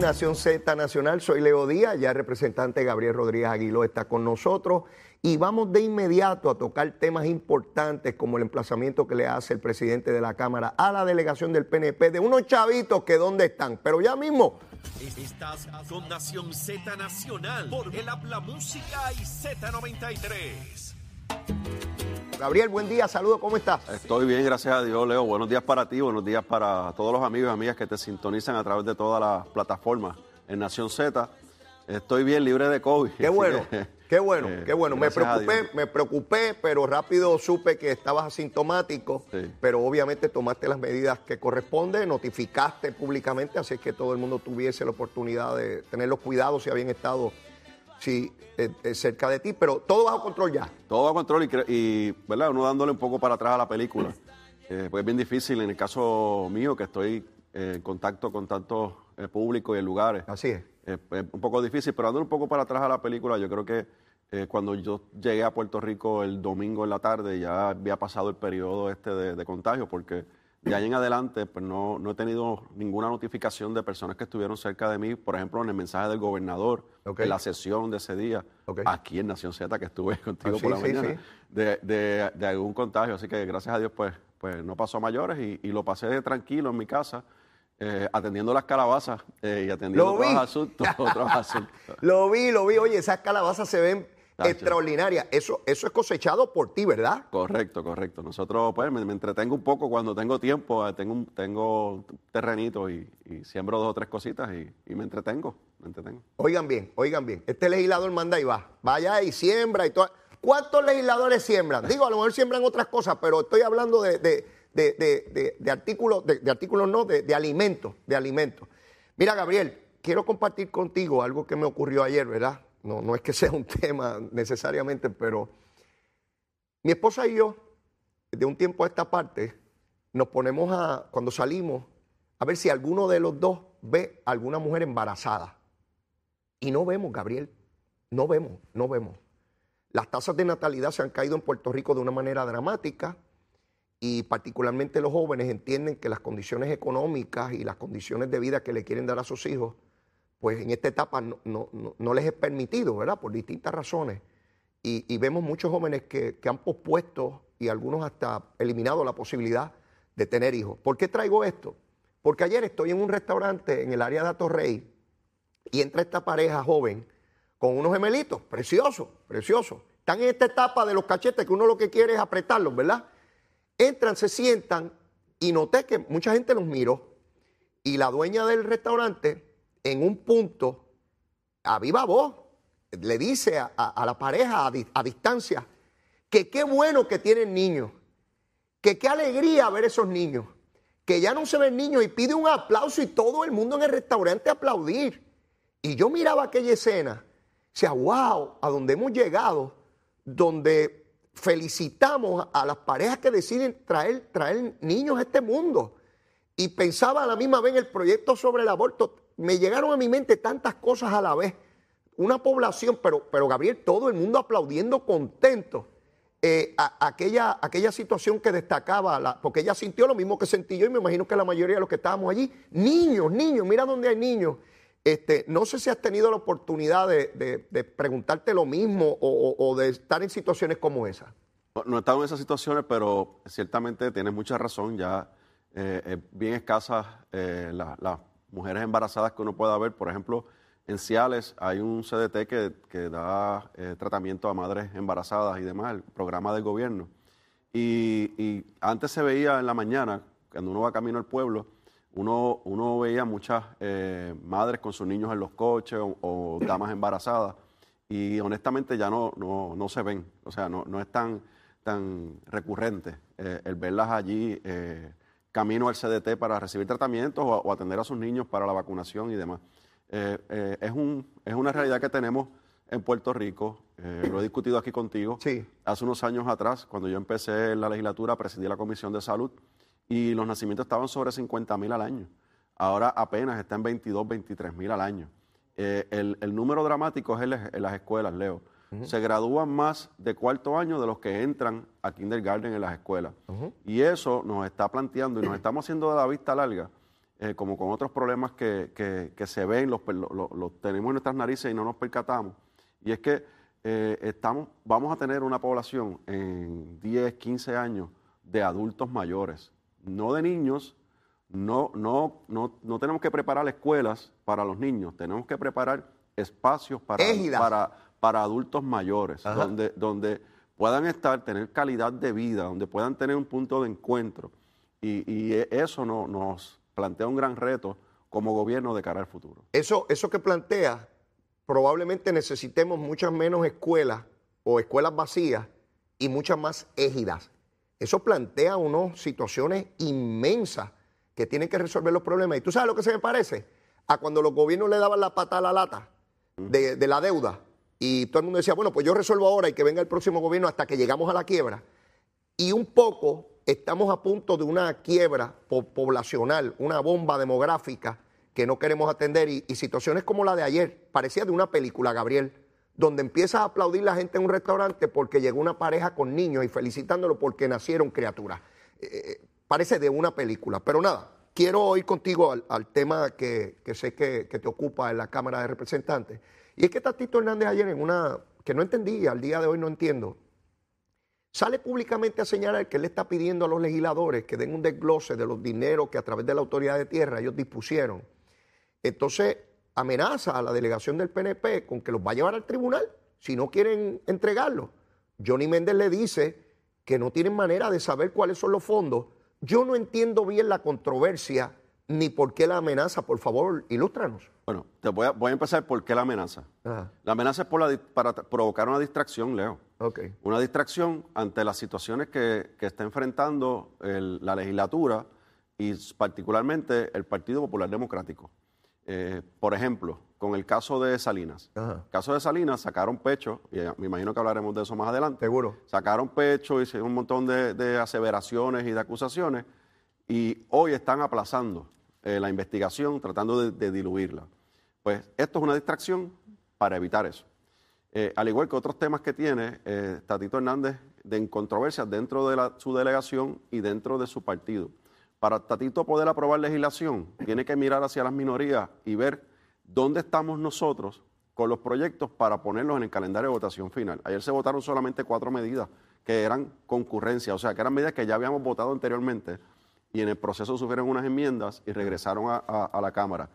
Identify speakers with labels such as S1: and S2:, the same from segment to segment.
S1: Nación Z Nacional. Soy Leo Díaz, ya el representante Gabriel Rodríguez Aguiló está con nosotros y vamos de inmediato a tocar temas importantes como el emplazamiento que le hace el presidente de la Cámara a la delegación del PNP de unos chavitos que dónde están. Pero ya mismo
S2: Estás Nación Z Nacional por el Habla Música y Z93.
S1: Gabriel, buen día, saludos, ¿cómo estás?
S3: Estoy bien, gracias a Dios, Leo. Buenos días para ti, buenos días para todos los amigos y amigas que te sintonizan a través de todas las plataformas en Nación Z. Estoy bien, libre de COVID.
S1: Qué bueno, qué bueno,
S3: eh,
S1: qué bueno. Me preocupé, me preocupé, pero rápido supe que estabas asintomático,
S3: Sí.
S1: pero obviamente tomaste las medidas que corresponden, notificaste públicamente, así que todo el mundo tuviese la oportunidad de tener los cuidados si habían estado sí, eh, eh, cerca de ti, pero todo bajo control ya.
S3: Todo a control y, y, ¿verdad? uno dándole un poco para atrás a la película. Eh, pues es bien difícil en el caso mío, que estoy eh, en contacto con tantos eh, públicos y en lugares.
S1: Así es.
S3: Es un poco difícil, pero dándole un poco para atrás a la película, yo creo que eh, cuando yo llegué a Puerto Rico el domingo en la tarde ya había pasado el periodo este de, de contagio, porque de ahí en adelante pues no, no he tenido ninguna notificación de personas que estuvieron cerca de mí, por ejemplo, en el mensaje del gobernador,
S1: Ok.
S3: en la sesión de ese día, aquí en Nación Z, que estuve contigo
S1: Ah, sí,
S3: por la
S1: sí,
S3: mañana,
S1: sí.
S3: De, de- de algún contagio. Así que gracias a Dios, pues, pues no pasó a mayores y, y lo pasé tranquilo en mi casa, eh, atendiendo las calabazas eh, y atendiendo otros asuntos. otros asuntos.
S1: Lo vi, lo vi. Oye, esas calabazas se ven
S3: Tacho.
S1: extraordinarias. Eso, eso es cosechado por ti, ¿verdad?
S3: Correcto, correcto. Nosotros, pues, me, me entretengo un poco cuando tengo tiempo. eh, Tengo un tengo terrenito y, y siembro dos o tres cositas y, y me entretengo, me entretengo.
S1: Oigan bien, oigan bien. Este legislador manda y va. Vaya y siembra y todo. ¿Cuántos legisladores siembran? Digo, a lo mejor siembran otras cosas, pero estoy hablando de, de, de, de- artículos, de, de artículos no, de, de alimentos, de alimentos. Mira, Gabriel, quiero compartir contigo algo que me ocurrió ayer, ¿verdad? No, no es que sea un tema necesariamente, pero mi esposa y yo, de un tiempo a esta parte, nos ponemos a, cuando salimos, a ver si alguno de los dos ve a alguna mujer embarazada. Y no vemos, Gabriel, no vemos, no vemos. Las tasas de natalidad se han caído en Puerto Rico de una manera dramática y particularmente los jóvenes entienden que las condiciones económicas y las condiciones de vida que le quieren dar a sus hijos, pues en esta etapa no, no- no- les es permitido, ¿verdad? Por distintas razones. Y, y vemos muchos jóvenes que, que han pospuesto y algunos hasta eliminado la posibilidad de tener hijos. ¿Por qué traigo esto? Porque ayer estoy en un restaurante en el área de Atorrey y entra esta pareja joven con unos gemelitos, preciosos, preciosos. Están en esta etapa de los cachetes que uno lo que quiere es apretarlos, ¿verdad? Entran, se sientan y noté que mucha gente los miró y la dueña del restaurante en un punto, a viva voz, le dice a, la pareja a distancia que qué bueno que tienen niños, que qué alegría ver esos niños, que ya no se ven niños y pide un aplauso y todo el mundo en el restaurante aplaudir. Y yo miraba aquella escena, decía, wow, a donde hemos llegado, donde felicitamos a las parejas que deciden traer, traer niños a este mundo. Y pensaba a la misma vez en el proyecto sobre el aborto. Me llegaron a mi mente tantas cosas a la vez. Una población, pero, pero Gabriel, todo el mundo aplaudiendo contento. eh, aquella, aquella situación que destacaba, porque ella sintió lo mismo que sentí yo y me imagino que la mayoría de los que estábamos allí, niños, niños, mira dónde hay niños. Este, no sé si has tenido la oportunidad de, preguntarte lo mismo o, de estar en situaciones como esa.
S3: No, he estado en esas situaciones, pero ciertamente tienes mucha razón. Ya eh, es bien escasas eh, la- las mujeres embarazadas que uno pueda ver. Por ejemplo, en Ciales hay un CDT que, que da eh, tratamiento a madres embarazadas y demás, el programa del gobierno. Y, y antes se veía en la mañana, cuando uno va camino al pueblo, uno, uno veía muchas eh, madres con sus niños en los coches o, damas embarazadas y honestamente ya no, no, no se ven, o sea, no, no es tan, tan recurrente eh, el verlas allí camino al CDT para recibir tratamientos o, o atender a sus niños para la vacunación y demás. Eh, eh, es, un, es una realidad que tenemos en Puerto Rico, eh, lo he discutido aquí contigo.
S1: Sí.
S3: Hace unos años atrás, cuando yo empecé la legislatura, presidí la Comisión de Salud y los nacimientos estaban sobre 50 mil al año. Ahora apenas está en 22, 23 mil al año. Eh, el, el número dramático es en, las- en las Se gradúan más de cuarto año de los que entran a kindergarten en las escuelas. Y eso nos está planteando y nos estamos haciendo de la vista larga eh, como con otros problemas que, que- que se ven, los, tenemos en nuestras narices y no nos percatamos. Y es que eh, estamos, vamos a tener una población en 10, 15 años de adultos mayores, no de niños. No, no, no, no tenemos que preparar escuelas para los niños, tenemos que preparar espacios para,
S1: Égidas.
S3: para, para adultos mayores,
S1: Ajá.
S3: donde, donde puedan estar, tener calidad de vida, donde puedan tener un punto de encuentro. Y, y e- eso no- nos plantea un gran reto como gobierno de cara al futuro.
S1: Eso, eso que plantea, probablemente necesitemos muchas menos escuelas o escuelas vacías y muchas más égidas. Eso plantea unas situaciones inmensas que tienen que resolver los problemas. ¿Y tú sabes lo que se me parece? A cuando los gobiernos le daban la pata a la lata de, de la deuda y todo el mundo decía, bueno, pues yo resuelvo ahora y que venga el próximo gobierno hasta que llegamos a la quiebra. Y un poco estamos a punto de una quiebra po- poblacional, una bomba demográfica que no queremos atender y, situaciones como la de ayer, parecía de una película, Gabriel, donde empieza a aplaudir la gente en un restaurante porque llegó una pareja con niños y felicitándolo porque nacieron criaturas. Eh, eh, parece de una película, pero nada, quiero ir contigo al, tema que, sé que te ocupa en la Cámara de Representantes. Y es que Tatito Hernández ayer en una, que no entendí, al día de hoy no entiendo, sale públicamente a señalar que él está pidiendo a los legisladores que den un desglose de los dineros que a través de la autoridad de tierra ellos dispusieron. Entonces amenaza a la delegación del PNP con que los va a llevar al tribunal si no quieren entregarlo. Johnny Méndez le dice que no tienen manera de saber cuáles son los fondos. Yo no entiendo bien la controversia ni por qué la amenaza. Por favor, ilústranos.
S3: Bueno, te voy a, voy a empezar por qué la amenaza.
S1: Ajá.
S3: La amenaza es por la para provocar una distracción, Leo.
S1: Ok.
S3: Una distracción ante las situaciones que, que está enfrentando el- la legislatura y particularmente el Partido Popular Democrático. Eh, por ejemplo, con el caso de Salinas.
S1: Ajá.
S3: El caso de Salinas sacaron pecho, y eh, me imagino que hablaremos de eso más adelante.
S1: Seguro.
S3: Sacaron pecho, hicieron un montón de, de aseveraciones y de acusaciones, y hoy están aplazando eh, la investigación, tratando de, diluirla. Pues esto es una distracción para evitar eso. Eh, al igual que otros temas que tiene eh, Tatito Hernández de controversias dentro de la- su delegación y dentro de su partido. Para Tatito poder aprobar legislación, tiene que mirar hacia las minorías y ver dónde estamos nosotros con los proyectos para ponerlos en el calendario de votación final. Ayer se votaron solamente cuatro medidas que eran concurrencia, o sea, que eran medidas que ya habíamos votado anteriormente y en el proceso sufrieron unas enmiendas y regresaron a, a- a la Cámara.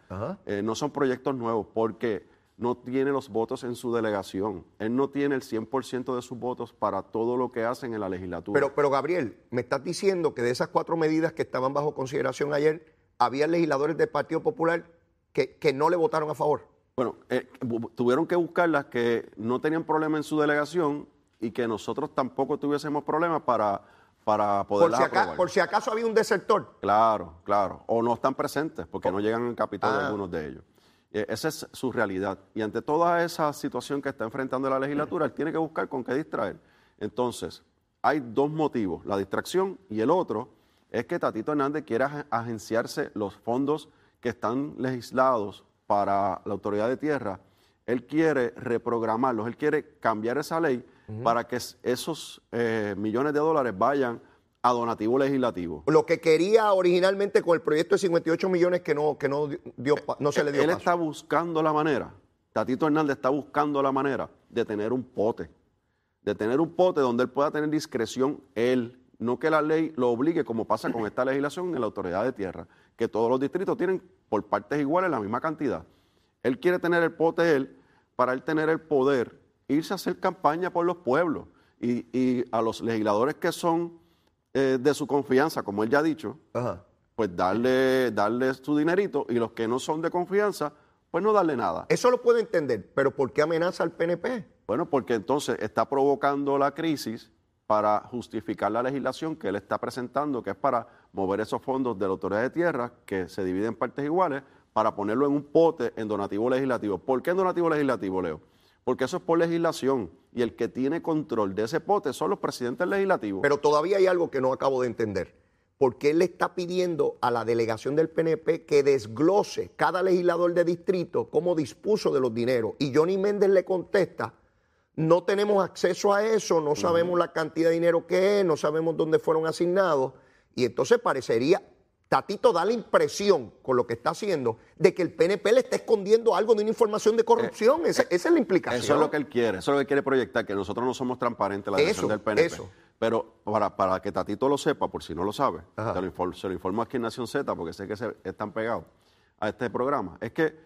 S3: Eh, no son proyectos nuevos porque no tiene los votos en su delegación. Él no tiene el 100% de sus votos para todo lo que hacen en la legislatura.
S1: Pero, pero Gabriel, me estás diciendo que de esas cuatro medidas que estaban bajo consideración ayer, había legisladores del Partido Popular que, que no le votaron a favor.
S3: Bueno, eh, tuvieron que buscar las que no tenían problema en su delegación y que nosotros tampoco tuviésemos problemas para, para
S1: Por
S3: poderlas
S1: si, por si acaso había un desertor.
S3: Claro, claro. O no están presentes porque no llegan al Capitolio
S1: Ah.
S3: algunos de ellos. Eh, esa es su realidad. Y ante toda esa situación que está enfrentando la legislatura, él tiene que buscar con qué distraer. Entonces, hay dos motivos, la distracción y el otro es que Tatito Hernández quiere ag- agenciarse los fondos que están legislados para la autoridad de tierra. Él quiere reprogramarlos, él quiere cambiar esa ley para que es- esos eh, millones de dólares vayan a donativo legislativo.
S1: Lo que quería originalmente con el proyecto de 58 millones que no, que no, dio, pa- no se le dio
S3: Él
S1: paso.
S3: está buscando la manera, Tatito Hernández está buscando la manera de tener un pote, de tener un pote donde él pueda tener discreción él, no que la ley lo obligue como pasa con esta legislación en la autoridad de tierra, que todos los distritos tienen por partes iguales la misma cantidad. Él quiere tener el pote él para él tener el poder, irse a hacer campaña por los pueblos y, y a los legisladores que son eh, de su confianza, como él ya ha dicho,
S1: Ajá.
S3: pues darle, darle su dinerito y los que no son de confianza, pues no darle nada.
S1: Eso lo puedo entender, pero ¿por qué amenaza al PNP?
S3: Bueno, porque entonces está provocando la crisis para justificar la legislación que él está presentando, que es para mover esos fondos de la autoridad de tierra, que se dividen en partes iguales, para ponerlo en un pote en donativo legislativo. ¿Por qué en donativo legislativo, Leo? Porque eso es por legislación y el que tiene control de ese pote son los presidentes legislativos.
S1: Pero todavía hay algo que no acabo de entender. ¿Por qué él le está pidiendo a la delegación del PNP que desglose cada legislador de distrito cómo dispuso de los dineros? Y Johnny Méndez le contesta, no tenemos acceso a eso, no sabemos la cantidad de dinero que es, no sabemos dónde fueron asignados. Y entonces parecería, Tatito da la impresión, con lo que está haciendo, de que el PNP le está escondiendo algo de una información de corrupción. esa, esa es la implicación.
S3: Eso es lo que él quiere, eso es lo que quiere proyectar, que nosotros no somos transparentes en la dirección
S1: Eso,
S3: del PNP.
S1: eso.
S3: Pero para, para que Tatito lo sepa, por si no lo sabe, te lo informo- se lo informo aquí en Nación Z, porque sé que se, están pegados a este programa, es que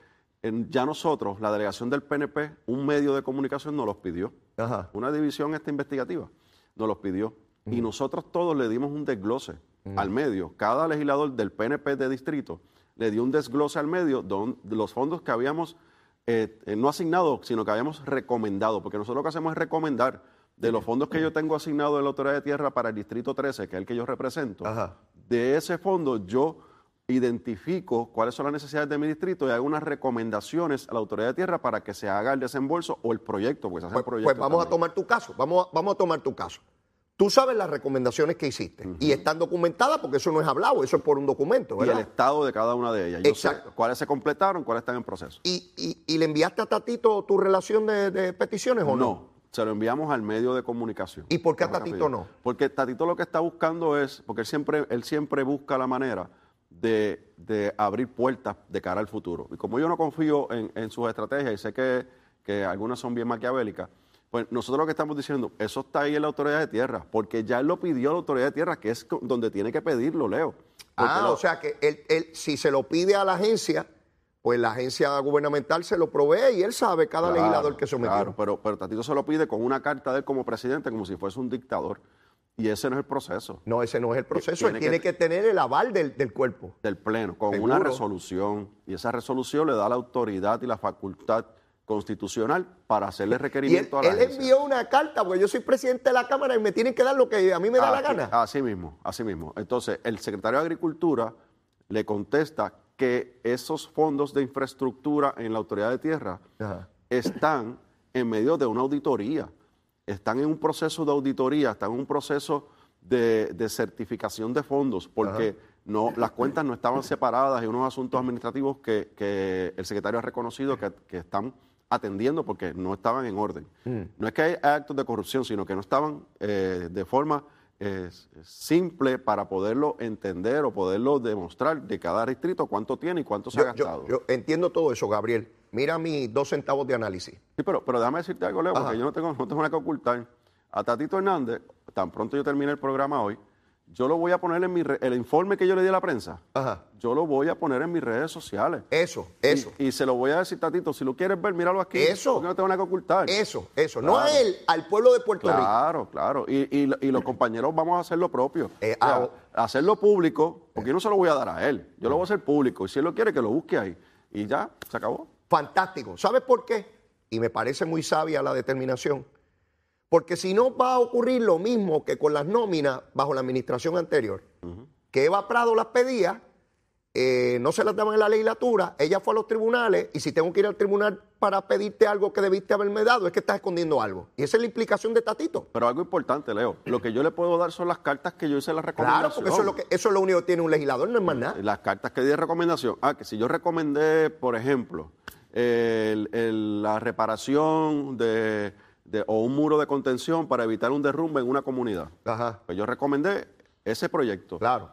S3: en- ya nosotros, la delegación del PNP, un medio de comunicación nos los pidió,
S1: Ajá.
S3: una división esta investigativa, nos los pidió. Y nosotros todos le dimos un desglose al medio. Cada legislador del PNP de distrito le dio un desglose al medio de los fondos que habíamos eh, eh, no asignado, sino que habíamos recomendado, porque nosotros lo que hacemos es recomendar de los fondos que yo tengo asignados de la Autoridad de Tierra para el Distrito 13, que es el que yo represento,
S1: Ajá.
S3: de ese fondo yo identifico cuáles son las necesidades de mi distrito y hago unas recomendaciones a la Autoridad de Tierra para que se haga el desembolso o el proyecto, porque se hace
S1: Pues,
S3: el proyecto.
S1: pues vamos a tomar tu caso, vamos a, vamos a tomar tu caso. Tú sabes las recomendaciones que hiciste y están documentadas porque eso no es hablado, eso es por un documento,
S3: y el estado de cada una de ellas. Yo
S1: Exacto.
S3: sé cuáles se completaron, cuáles están en proceso.
S1: ¿Y, y- y le enviaste a Tatito tu relación de, de peticiones o no?
S3: No, se lo enviamos al medio de comunicación.
S1: ¿Y por qué a Tatito no?
S3: Porque Tatito lo que está buscando es, porque él siempre, él siempre busca la manera de, de abrir puertas de cara al futuro. Y como yo no confío en, en sus estrategias y sé que, que algunas son bien maquiavélicas, pues nosotros lo que estamos diciendo, eso está ahí en la autoridad de tierra, porque ya él lo pidió a la autoridad de tierra, que es donde tiene que pedirlo, Leo.
S1: Ah,
S3: lo-
S1: o sea que él, él, si se lo pide a la agencia, pues la agencia gubernamental se lo provee y él sabe cada
S3: Claro,
S1: legislador que sometió.
S3: Claro, pero, pero Tatito se lo pide con una carta de él como presidente, como si fuese un dictador. Y ese no es el proceso
S1: No, ese no es el proceso.
S3: Tiene
S1: él tiene
S3: que-
S1: que, tener el aval del, del cuerpo.
S3: del Pleno, con
S1: Seguro.
S3: una resolución. Y esa resolución le da la autoridad y la facultad constitucional para hacerle
S1: Y él,
S3: requerimiento a la
S1: él
S3: agencia.
S1: envió una carta, porque yo soy presidente de la Cámara y me tienen que dar lo que a mí me da la gana.
S3: Así mismo, así mismo. Entonces, el secretario de Agricultura le contesta que esos fondos de infraestructura en la autoridad de tierra
S1: Ajá.
S3: están en medio de una auditoría. Están en un proceso de auditoría, están en un proceso de, de certificación de fondos, porque no, las cuentas no estaban separadas y unos asuntos administrativos que, que el secretario ha reconocido que, que están atendiendo porque no estaban en orden. No es que hay actos de corrupción, sino que no estaban eh, de forma eh, simple para poderlo entender o poderlo demostrar de cada distrito cuánto tiene y cuánto se ha
S1: yo-
S3: gastado.
S1: yo entiendo todo eso, Gabriel. Mira mis dos centavos de análisis.
S3: Sí, pero, pero déjame decirte algo, Leo,
S1: Ajá.
S3: porque yo no tengo, no tengo nada que ocultar. A Tatito Hernández, tan pronto yo termine el programa hoy, yo lo voy a poner en mi re- el informe que yo le di a la prensa,
S1: Ajá.
S3: yo lo voy a poner en mis redes sociales.
S1: Eso, eso,
S3: Y, y se lo voy a decir, Tatito, si lo quieres ver, míralo aquí.
S1: Eso.
S3: porque no tengo nada que ocultar.
S1: eso, eso. No a él, al pueblo de Puerto Rico.
S3: Claro, claro. Y, y- y los compañeros vamos a hacer lo propio.
S1: Eh,
S3: O sea,
S1: ah,
S3: hacerlo público, porque yo no se lo voy a dar a él. Yo lo voy a hacer público. Y si él lo quiere, que lo busque ahí. Y ya, se acabó.
S1: Fantástico. ¿Sabes por qué? Y me parece muy sabia la determinación. Porque si no va a ocurrir lo mismo que con las nóminas bajo la administración anterior, que Eva Prado las pedía, eh, no se las daban en la legislatura, ella fue a los tribunales y si tengo que ir al tribunal para pedirte algo que debiste haberme dado, es que estás escondiendo algo. Y esa es la implicación de Tatito.
S3: Pero algo importante, Leo. Lo que yo le puedo dar son las cartas que yo hice la recomendación.
S1: Claro, porque eso es, lo que, eso es lo único que tiene un legislador, no es más nada.
S3: Las cartas que di de recomendación. Ah, que si yo recomendé, por ejemplo, el- el- la reparación de, de- o un muro de contención para evitar un derrumbe en una comunidad.
S1: Ajá,
S3: Pues yo recomendé ese proyecto.
S1: claro.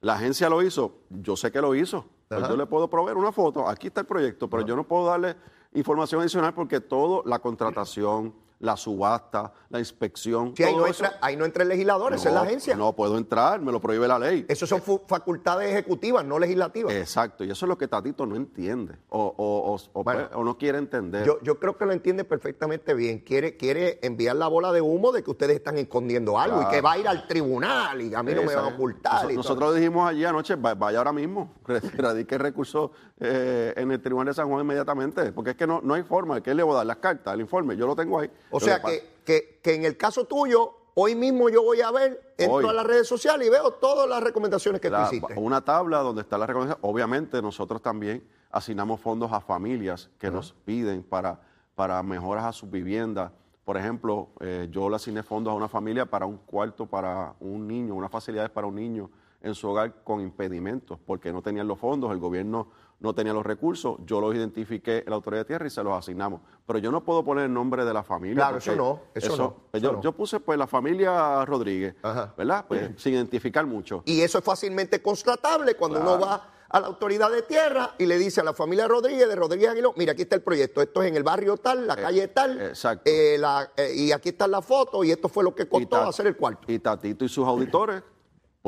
S3: La agencia lo hizo, yo sé que lo hizo. Pues yo le puedo proveer una foto, aquí está el proyecto, pero yo no puedo darle información adicional porque todo, la contratación, la subasta, la inspección.
S1: Sí, ahí no, entra, ahí no entra el legislador, esa es la
S3: No,
S1: agencia.
S3: No puedo entrar, me lo prohíbe la ley.
S1: Esas son facultades ejecutivas, no legislativas.
S3: Exacto, y eso es lo que Tatito no entiende o, o- o- o-
S1: Bueno.
S3: o no quiere entender.
S1: Yo, yo creo que lo entiende perfectamente bien. Quiere, quiere enviar la bola de humo de que ustedes están escondiendo algo y que va a ir al tribunal y a mí no me van a ocultar. Y.
S3: Nosotros dijimos allí anoche, va- vaya ahora mismo, radique recurso eh, en el Tribunal de San Juan inmediatamente, porque es que no, no hay forma de que él le voy a dar las cartas, el informe, yo lo tengo ahí.
S1: O sea que, que, que en el caso tuyo, hoy mismo yo voy a ver, entro
S3: Hoy.
S1: a las redes sociales y veo todas las recomendaciones que
S3: la-
S1: tú hiciste.
S3: una tabla donde está la recomendación. Obviamente nosotros también asignamos fondos a familias que nos piden para, para mejoras a sus viviendas. Por ejemplo, eh, yo le asigné fondos a una familia para un cuarto para un niño, unas facilidades para un niño en su hogar con impedimentos, porque no tenían los fondos, el gobierno no tenía los recursos, yo los identifiqué en la autoridad de tierra y se los asignamos. Pero yo no puedo poner el nombre de la familia.
S1: Claro, eso no, eso no,
S3: pues
S1: eso
S3: yo,
S1: no.
S3: yo puse pues la familia Rodríguez,
S1: Ajá.
S3: ¿verdad? Pues sin identificar mucho.
S1: Y eso es fácilmente constatable cuando uno va a la autoridad de tierra y le dice a la familia Rodríguez, de Rodríguez Aguiló, mira, aquí está el proyecto, esto es en el barrio tal, la calle tal,
S3: exacto.
S1: eh, la- eh, y aquí está la foto y esto fue lo que costó hacer el cuarto.
S3: Y Tatito y sus auditores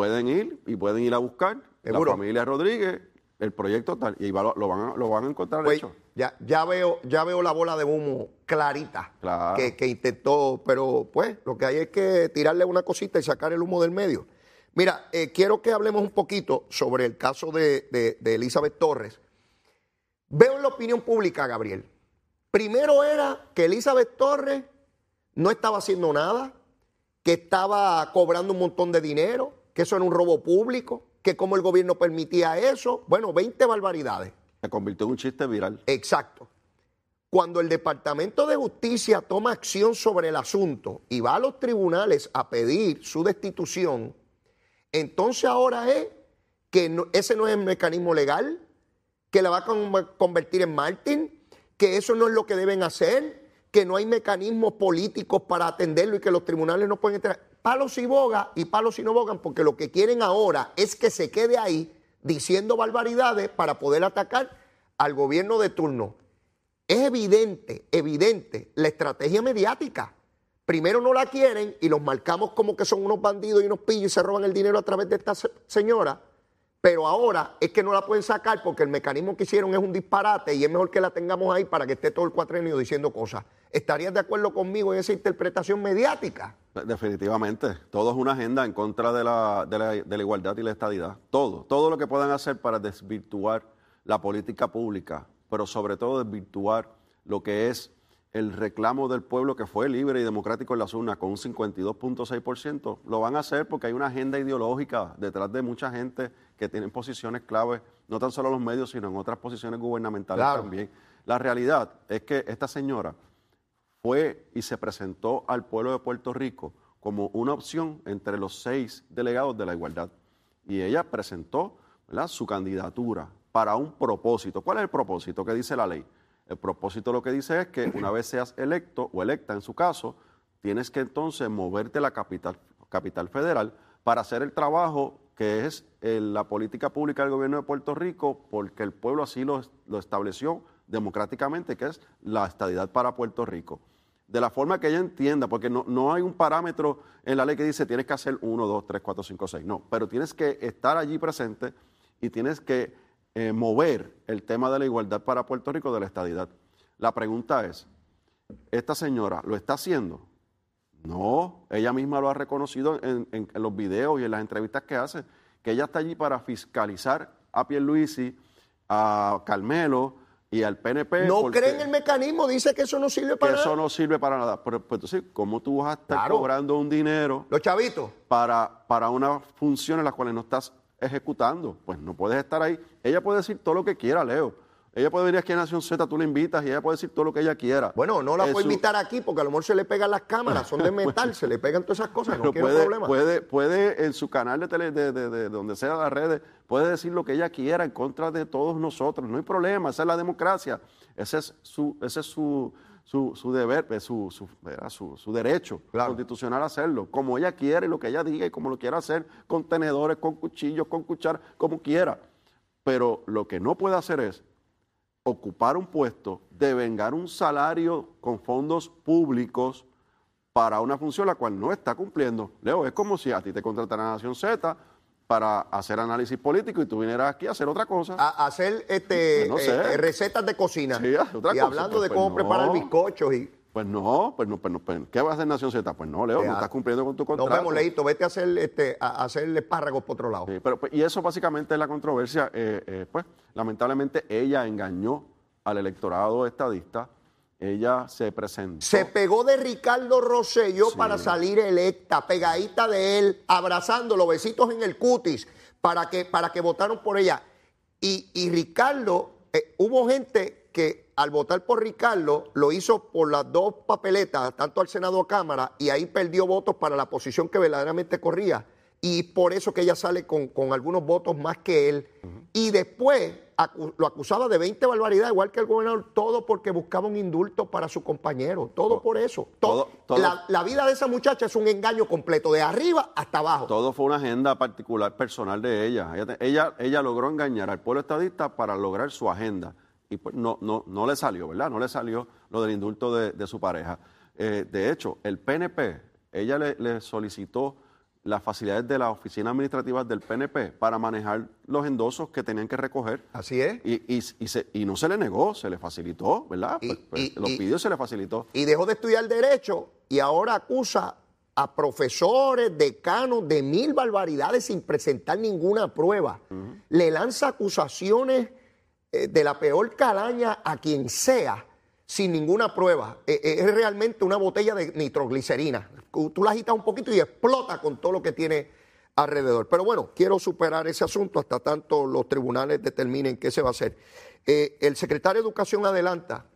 S3: pueden ir y pueden ir a buscar
S1: Seguro.
S3: la familia Rodríguez, el proyecto tal, y lo, lo van, a, lo van a encontrar
S1: Pues,
S3: hecho.
S1: ya, ya, veo, ya veo la bola de humo clarita
S3: Claro.
S1: que, que intentó, pero pues lo que hay es que tirarle una cosita y sacar el humo del medio. Mira, eh, quiero que hablemos un poquito sobre el caso de, de- de Elizabeth Torres. Veo en la opinión pública, Gabriel. Primero era que Elizabeth Torres no estaba haciendo nada, que estaba cobrando un montón de dinero, que eso era un robo público, que como el gobierno permitía eso. Bueno, 20 barbaridades.
S3: Se convirtió en un chiste viral.
S1: Exacto. Cuando el Departamento de Justicia toma acción sobre el asunto y va a los tribunales a pedir su destitución, entonces ahora es que no- ese no es el mecanismo legal, que la va a con- convertir en Martín, que eso no es lo que deben hacer, que no hay mecanismos políticos para atenderlo y que los tribunales no pueden entrar. Palos y boga y palos y no bogan, porque lo que quieren ahora es que se quede ahí diciendo barbaridades para poder atacar al gobierno de turno. Es evidente, evidente la estrategia mediática. Primero no la quieren y los marcamos como que son unos bandidos y unos pillos y se roban el dinero a través de esta se- señora. Pero ahora es que no la pueden sacar porque el mecanismo que hicieron es un disparate y es mejor que la tengamos ahí para que esté todo el cuatrenio diciendo cosas. ¿Estarías de acuerdo conmigo en esa interpretación mediática?
S3: Definitivamente. Todo es una agenda en contra de la, de la- de la igualdad y la estadidad. Todo. Todo lo que puedan hacer para desvirtuar la política pública, pero sobre todo desvirtuar lo que es el reclamo del pueblo que fue libre y democrático en las urnas con un 52.6%, lo van a hacer porque hay una agenda ideológica detrás de mucha gente que tienen posiciones claves, no tan solo en los medios, sino en otras posiciones gubernamentales
S1: Claro.
S3: también. La realidad es que esta señora fue y se presentó al pueblo de Puerto Rico como una opción entre los seis delegados de la igualdad. Y ella presentó su candidatura para un propósito. ¿Cuál es el propósito que dice la ley? El propósito lo que dice es que una vez seas electo o electa en su caso, tienes que entonces moverte a la capital, capital federal para hacer el trabajo que es eh, la política pública del gobierno de Puerto Rico, porque el pueblo así lo, lo estableció democráticamente, que es la estadidad para Puerto Rico. De la forma que ella entienda, porque no, no hay un parámetro en la ley que dice tienes que hacer uno, dos, tres, cuatro, cinco, seis. No, pero tienes que estar allí presente y tienes que eh, mover el tema de la igualdad para Puerto Rico de la estadidad. La pregunta es, ¿esta señora lo está haciendo? No, ella misma lo ha reconocido en, en- en los videos y en las entrevistas que hace, que ella está allí para fiscalizar a Pierluisi, a Carmelo y al PNP.
S1: No creen el mecanismo, dice que eso no sirve
S3: que
S1: para
S3: eso
S1: nada.
S3: no sirve para nada. Pero pues, entonces, ¿cómo tú vas a estar
S1: Claro.
S3: cobrando un dinero
S1: Los chavitos.
S3: para, para una función en la cual no estás ejecutando? Pues no puedes estar ahí. Ella puede decir todo lo que quiera, Leo. Ella puede venir aquí a Nación Z, tú la invitas y ella puede decir todo lo que ella quiera.
S1: Bueno, no la puedo invitar aquí porque a lo mejor se le pegan las cámaras, son de metal, se le pegan todas esas cosas, no quiero
S3: puede,
S1: problema.
S3: puede, puede en su canal de tele, de, de- de donde sea las redes, puede decir lo que ella quiera en contra de todos nosotros. No hay problema, esa es la democracia. Ese es su, ese es su, su, su deber, eh, su, su, su- su derecho
S1: Claro.
S3: constitucional a hacerlo. Como ella quiere, lo que ella diga y como lo quiera hacer, con tenedores, con cuchillos, con cuchara, como quiera. Pero lo que no puede hacer es ocupar un puesto, devengar un salario con fondos públicos para una función la cual no está cumpliendo. Leo, es como si a ti te contrataran a Nación Z para hacer análisis político y tú vinieras aquí a hacer otra cosa.
S1: A, hacer este,
S3: No
S1: eh,
S3: sé.
S1: eh, recetas de cocina.
S3: Sí, otra
S1: y
S3: cosa,
S1: hablando
S3: pues,
S1: de
S3: pues,
S1: cómo
S3: no.
S1: preparar bizcochos y.
S3: Pues no, pues no, pues no, pues, ¿qué va a hacer Nación Z? Pues no, Leo, no estás cumpliendo con tu
S1: Nos
S3: contrato.
S1: vemos, Leito, vete a hacer este, a, a hacer espárragos por otro lado.
S3: Sí, pero, pues, y eso básicamente es la controversia. eh, eh, pues, lamentablemente ella engañó al electorado estadista. Ella se presentó.
S1: Se pegó de Ricardo Rosselló
S3: Sí.
S1: para salir electa, pegadita de él, abrazándolo, besitos en el cutis, para que, para que votaron por ella. Y, y Ricardo, eh, hubo gente que al votar por Ricardo lo hizo por las dos papeletas, tanto al Senado como a Cámara, y ahí perdió votos para la posición que verdaderamente corría. y por eso que ella sale con, con algunos votos más que él. Y después acu- lo acusaba de 20 barbaridades, igual que el gobernador, todo porque buscaba un indulto para su compañero, todo por eso.
S3: todo-
S1: La, la vida de esa muchacha es un engaño completo, de arriba hasta abajo.
S3: Todo fue una agenda particular personal de ella. Ella, ella logró engañar al pueblo estadista para lograr su agenda. Y pues no, no, no le salió, ¿verdad? No le salió lo del indulto de, de su pareja. Eh, de hecho, el PNP, ella le, le solicitó las facilidades de las oficinas administrativas del PNP para manejar los endosos que tenían que recoger.
S1: Así es.
S3: Y, y, y se- y no se le negó, se le facilitó, ¿verdad?
S1: Y-
S3: Pues, pues, los
S1: y-
S3: pidió y se le facilitó.
S1: y dejó de estudiar derecho y ahora acusa a profesores, decanos de mil barbaridades sin presentar ninguna prueba. Le lanza acusaciones de la peor calaña a quien sea sin ninguna prueba. Eh, eh, es realmente una botella de nitroglicerina. Tú la agitas un poquito y explota con todo lo que tiene alrededor. Pero bueno, quiero superar ese asunto hasta tanto los tribunales determinen qué se va a hacer. Eh, el secretario de Educación adelanta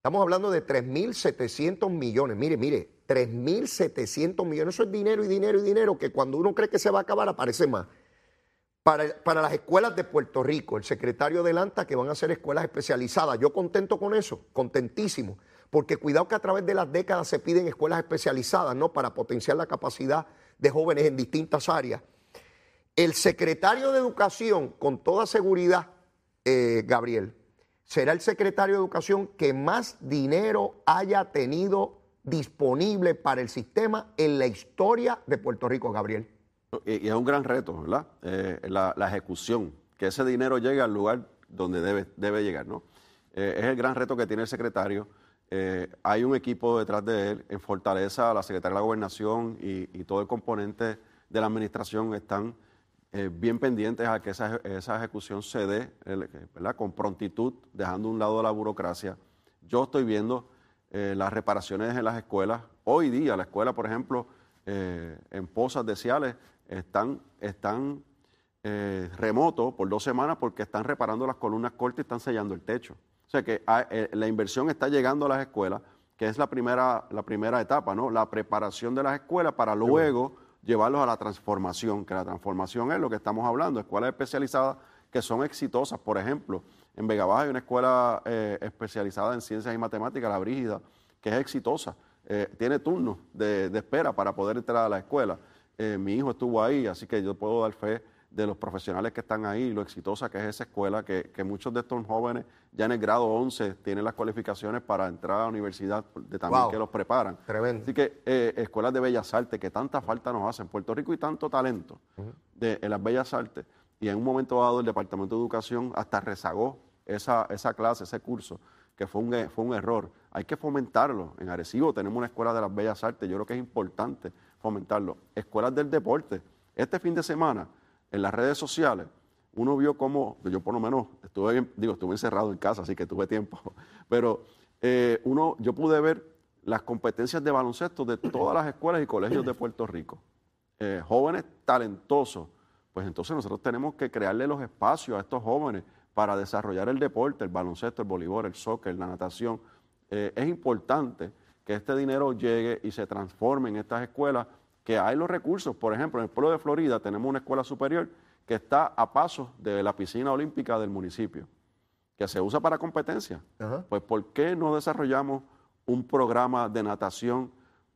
S1: Estamos hablando de 3.700 millones. Mire, mire, 3.700 millones. Eso es dinero y dinero y dinero que cuando uno cree que se va a acabar aparece más. Para, las escuelas de Puerto Rico, el secretario adelanta que van a ser escuelas especializadas. Yo contento con eso, contentísimo. Porque cuidado que a través de las décadas se piden escuelas especializadas, ¿no? Para potenciar la capacidad de jóvenes en distintas áreas. El secretario de Educación, con toda seguridad, eh, Gabriel, será el secretario de Educación que más dinero haya tenido disponible para el sistema en la historia de Puerto Rico, Gabriel.
S3: Y, es un gran reto, ¿verdad? Eh, la, ejecución, que ese dinero llegue al lugar donde debe, debe llegar, ¿no? Eh, es el gran reto que tiene el secretario. Eh, hay un equipo detrás de él en Fortaleza, la secretaria de la Gobernación y, todo el componente de la administración están bien pendientes a que esa, esa ejecución se dé, ¿verdad? Con prontitud, dejando un lado la burocracia. Yo estoy viendo las reparaciones en las escuelas. Hoy día, la escuela, por ejemplo, en Pozas de Ciales, están, están eh, remotos por dos semanas porque están reparando las columnas cortas y están sellando el techo. O sea que ah, eh, la inversión está llegando a las escuelas, que es la primera, la primera etapa, ¿no? La preparación de las escuelas para luego llevarlos a la transformación, que la transformación es lo que estamos hablando, escuelas especializadas que son exitosas. Por ejemplo, en Vega Baja hay una escuela eh, especializada en ciencias y matemáticas, la Brígida, que es exitosa. Eh, tiene turnos de, de espera para poder entrar a la escuela. Eh, mi hijo estuvo ahí, así que yo puedo dar fe de los profesionales que están ahí, lo exitosa que es esa escuela, que, que muchos de estos jóvenes ya en el grado 11 tienen las cualificaciones para entrar a la universidad, de también
S1: Wow.
S3: que los preparan.
S1: Tremendo.
S3: Así que eh, escuelas de bellas artes que tanta falta nos hacen. Puerto Rico y tanto talento de, en las bellas artes. Y en un momento dado el Departamento de Educación hasta rezagó esa, esa clase, ese curso, que fue un, fue un error. Hay que fomentarlo. En Arecibo tenemos una escuela de las bellas artes. Yo creo que es importante fomentarlo. Escuelas del deporte. Este fin de semana, en las redes sociales, uno vio cómo, yo por lo menos estuve, bien- digo, estuve encerrado en casa, así que tuve tiempo, pero eh, uno, yo pude ver las competencias de baloncesto de todas las escuelas y colegios de Puerto Rico. Eh, jóvenes talentosos, pues entonces nosotros tenemos que crearle los espacios a estos jóvenes para desarrollar el deporte, el baloncesto, el voleibol, el soccer, la natación. Eh, es importante que este dinero llegue y se transforme en estas escuelas, que hay los recursos. Por ejemplo, en el pueblo de Florida tenemos una escuela superior que está a pasos de la piscina olímpica del municipio, que se usa para competencia.
S1: Ajá.
S3: Pues ¿por qué no desarrollamos un programa de natación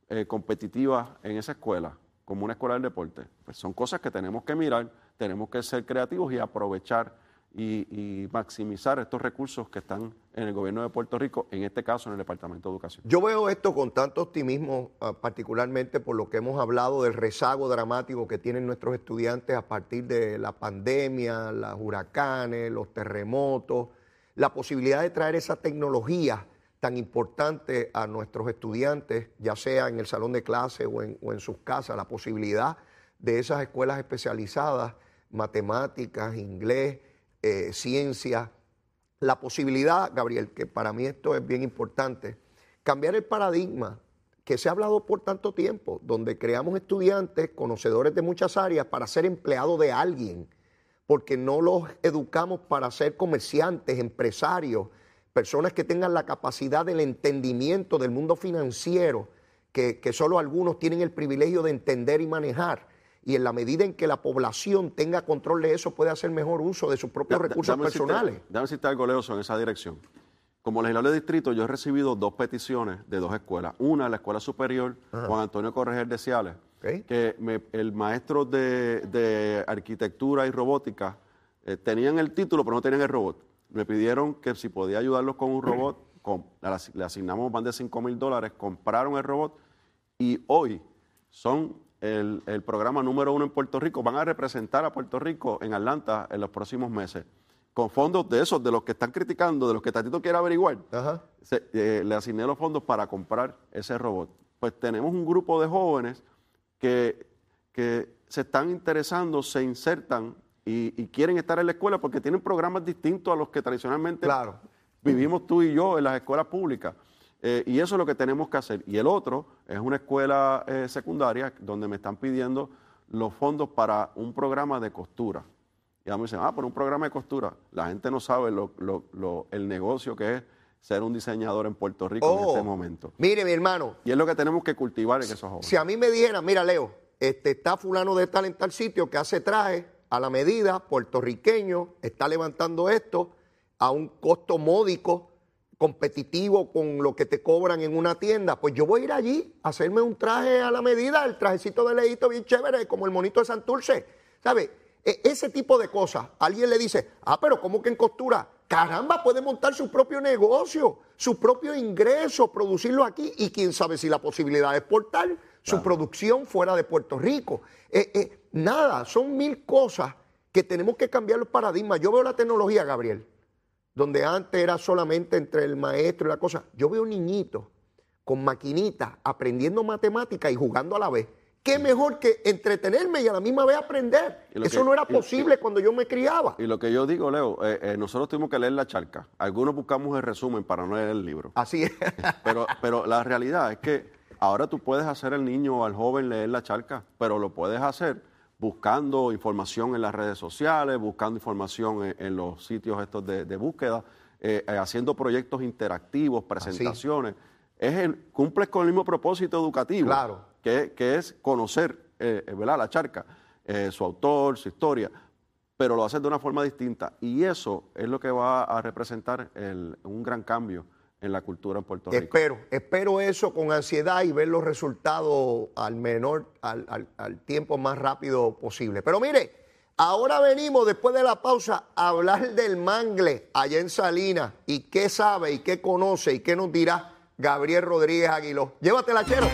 S3: eh, competitiva en esa escuela, como una escuela del deporte? Pues son cosas que tenemos que mirar, tenemos que ser creativos y aprovechar y, maximizar estos recursos que están en el gobierno de Puerto Rico, en este caso en el Departamento de Educación.
S1: Yo veo esto con tanto optimismo, ah, particularmente por lo que hemos hablado del rezago dramático que tienen nuestros estudiantes a partir de la pandemia, los huracanes, los terremotos, la posibilidad de traer esa tecnología tan importante a nuestros estudiantes, ya sea en el salón de clase o en sus casas, la posibilidad de esas escuelas especializadas, matemáticas, inglés, eh, ciencia, la posibilidad, Gabriel, que para mí esto es bien importante, cambiar el paradigma que se ha hablado por tanto tiempo, donde creamos estudiantes conocedores de muchas áreas para ser empleados de alguien, porque no los educamos para ser comerciantes, empresarios, personas que tengan la capacidad del entendimiento del mundo financiero, que, que solo algunos tienen el privilegio de entender y manejar. Y en la medida en que la población tenga control de eso, puede hacer mejor uso de sus propios
S3: Da-
S1: recursos personales.
S3: déjame decirte algo, Leoso, en esa dirección. Como legislador de distrito, yo he recibido dos peticiones de dos escuelas. Una, la Escuela Superior Juan Antonio Correger de Ciales, que me- el maestro de, de arquitectura y robótica eh, tenían el título, pero no tenían el robot. Me pidieron que si podía ayudarlos con un robot, con- le asignamos más de 5 mil dólares, compraron el robot y hoy son el, el programa número uno en Puerto Rico. Van a representar a Puerto Rico en Atlanta en los próximos meses. Con fondos de esos, de los que están criticando, de los que Tatito quiere averiguar,
S1: Ajá.
S3: se- eh, le asigné los fondos para comprar ese robot. Pues tenemos un grupo de jóvenes que, que se están interesando, se insertan y, y quieren estar en la escuela porque tienen programas distintos a los que tradicionalmente
S1: Claro.
S3: vivimos tú y yo en las escuelas públicas. Eh, y eso es lo que tenemos que hacer. Y el otro es una escuela eh, secundaria donde me están pidiendo los fondos para un programa de costura. Y a mí me dicen, ah, por un programa de costura. La gente no sabe lo- lo- lo- el negocio que es ser un diseñador en Puerto Rico en
S1: Oh,
S3: este momento.
S1: Mire, mi hermano,
S3: Y es lo que tenemos que cultivar en esos jóvenes.
S1: si a mí me dijeran, mira, Leo, este, está fulano de tal en tal sitio que hace traje a la medida, puertorriqueño, está levantando esto a un costo módico, competitivo con lo que te cobran en una tienda, pues yo voy a ir allí a hacerme un traje a la medida, el trajecito de leíto bien chévere, como el monito de Santurce, ¿sabe? E- ese tipo de cosas. Alguien le dice, ah, pero ¿cómo que en costura? Caramba, puede montar su propio negocio, su propio ingreso, producirlo aquí y quién sabe si la posibilidad de exportar su producción fuera de Puerto Rico. Eh, eh, nada, son mil cosas que tenemos que cambiar los paradigmas. Yo veo la tecnología, Gabriel, donde antes era solamente entre el maestro y la cosa. Yo veo niñitos con maquinitas aprendiendo matemáticas y jugando a la vez. ¿Qué mejor que entretenerme y a la misma vez aprender? Eso
S3: que-
S1: no era
S3: y-
S1: posible cuando yo me criaba.
S3: Y lo que yo digo, Leo, eh, eh, nosotros tuvimos que leer la charca. Algunos buscamos el resumen para no leer el libro.
S1: Así es.
S3: Pero, pero la realidad es que ahora tú puedes hacer al niño o al joven leer la charca, pero lo puedes hacer buscando información en las redes sociales, buscando información en, en los sitios estos de, de búsqueda, eh, eh, haciendo proyectos interactivos, presentaciones. Es el, cumples con el mismo propósito educativo,
S1: Claro.
S3: que, que es conocer eh, ¿verdad? la charca, su autor, su historia, pero lo haces de una forma distinta. Y eso es lo que va a representar el- un gran cambio en la cultura en Puerto Rico.
S1: Espero, espero eso con ansiedad y ver los resultados al menor, al, al- al tiempo más rápido posible. Pero mire, ahora venimos después de la pausa a hablar del mangle allá en Salinas y qué sabe y qué conoce y qué nos dirá Gabriel Rodríguez Aguiló. Llévatela, chero.